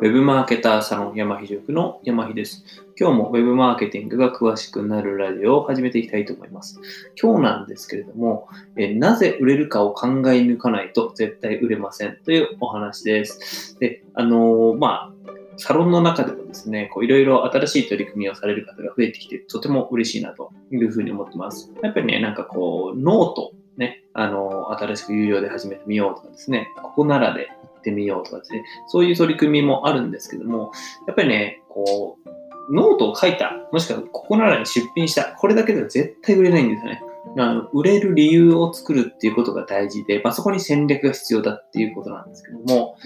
ウェブマーケターサロン山ひ塾の山ひです。今日もウェブマーケティングが詳しくなるラジオを始めていきたいと思います。今日なんですけれども、えなぜ売れるかを考え抜かないと絶対売れませんというお話です。で、あのー、まあ、サロンの中でもですね、こういろいろ新しい取り組みをされる方が増えてきて、とても嬉しいなというふうに思ってます。やっぱりね、なんかこう、ノート、ね、あの、新しく有料で始めてみようとかですね、ここならでってみようとかですね、そういう取り組みもあるんですけども、やっぱりね、こう、ノートを書いた、もしくはココナラに出品した、これだけでは絶対売れないんですよね。あの売れる理由を作るっていうことが大事で、まあ、そこに戦略が必要だっていうことなんですけども、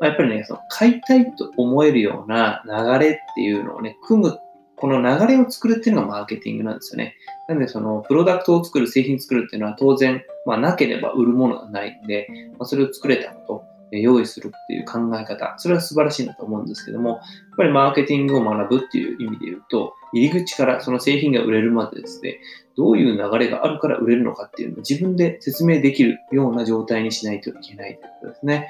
まあ、やっぱりね、その買いたいと思えるような流れっていうのをね、組む、この流れを作るっていうのがマーケティングなんですよね。なので、その、プロダクトを作る、製品作るっていうのは当然、まあ、なければ売るものがないんで、まあ、それを作れたこと、用意するっていう考え方、それは素晴らしいなと思うんですけども、やっぱりマーケティングを学ぶっていう意味で言うと、入り口からその製品が売れるまでですね、どういう流れがあるから売れるのかっていうのを自分で説明できるような状態にしないといけないということですね。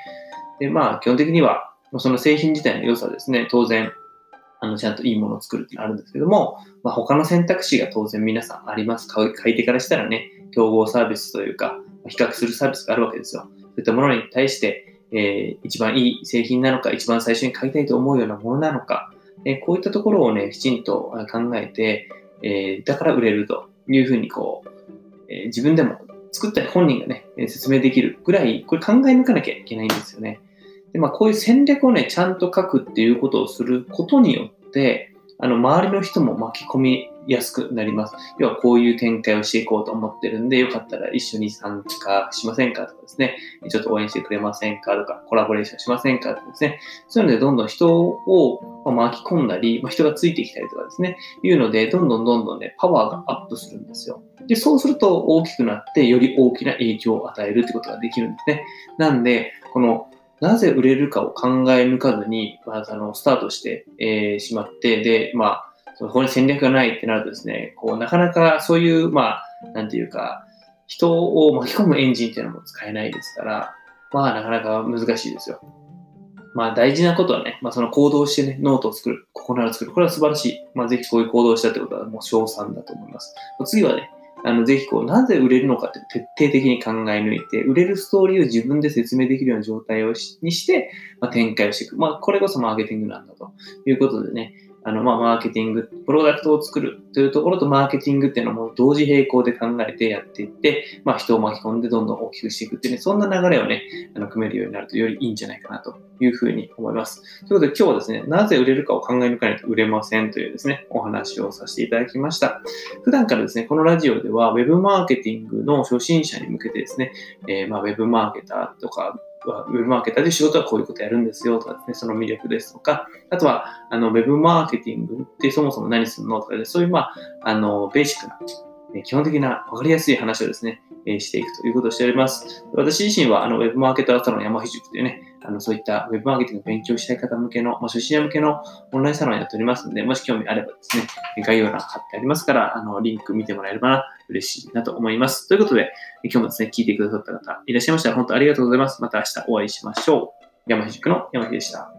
で、まあ、基本的には、その製品自体の良さですね、当然、あの、ちゃんといいものを作るってのあるんですけども、まあ、他の選択肢が当然皆さんあります。買い手からしたらね、競合サービスというか、比較するサービスがあるわけですよ。そういったものに対して、えー、一番いい製品なのか、一番最初に買いたいと思うようなものなのか、えー、こういったところをね、きちんと考えて、えー、だから売れるというふうにこう、え自分でも作った本人がね、説明できるぐらい、これ考え抜かなきゃいけないんですよね。で、まあ、こういう戦略をね、ちゃんと書くっていうことをすることによって、あの、周りの人も巻き込みやすくなります。要はこういう展開をしていこうと思ってるんで、よかったら一緒に参加しませんかとかですね、ちょっと応援してくれませんかとか、コラボレーションしませんかとかですね、そういうのでどんどん人を巻き込んだり、人がついてきたりとかですね、いうので、どんどんどんどんね、パワーがアップするんですよ。で、そうすると大きくなって、より大きな影響を与えるってことができるんですね。なんで、このなぜ売れるかを考え抜かずに、まずあの、スタートして、えー、しまって、で、まあ、そこに戦略がないってなるとですね、こう、なかなかそういう、まあ、なんていうか、人を巻き込むエンジンっていうのも使えないですから、まあ、なかなか難しいですよ。まあ、大事なことはね、まあ、その行動してね、ノートを作る、ココナラ作る。これは素晴らしい。まあ、ぜひこういう行動をしたってことはもう賞賛だと思います。次はね、あの、ぜひこう、なぜ売れるのかって徹底的に考え抜いて、売れるストーリーを自分で説明できるような状態をしにして、まあ、展開をしていく。まあ、これこそマーケティングなんだということでね、あの、まあ、マーケティング、プロダクトを作るというところとマーケティングっていうのも同時並行で考えてやっていって、まあ、人を巻き込んでどんどん大きくしていくっていうね、そんな流れをね、あの、組めるようになるとよりいいんじゃないかなというふうに思います。ということで今日はですね、なぜ売れるかを考え抜かないと売れませんというですね、お話をさせていただきました。普段からですね、このラジオでは Web マーケティングの初心者に向けてですね、えー、まあ Web マーケターとかウェブマーケターで仕事はこういうことやるんですよとかですね、その魅力ですとか、あとは、あの、ウェブマーケティングってそもそも何するのとかで、そういう、まあ、あの、ベーシックな、基本的な分かりやすい話をですね、していくということをしております。私自身は、あの、ウェブマーケターサロン山ひ塾というね、あの、そういったウェブマーケティングを勉強したい方向けの、まあ、初心者向けのオンラインサロンやっておりますので、もし興味あればですね、概要欄貼ってありますから、あの、リンク見てもらえれば、嬉しいなと思います。ということで、今日もですね、聞いてくださった方いらっしゃいましたら、本当ありがとうございます。また明日お会いしましょう。山ひ塾の山ひでした。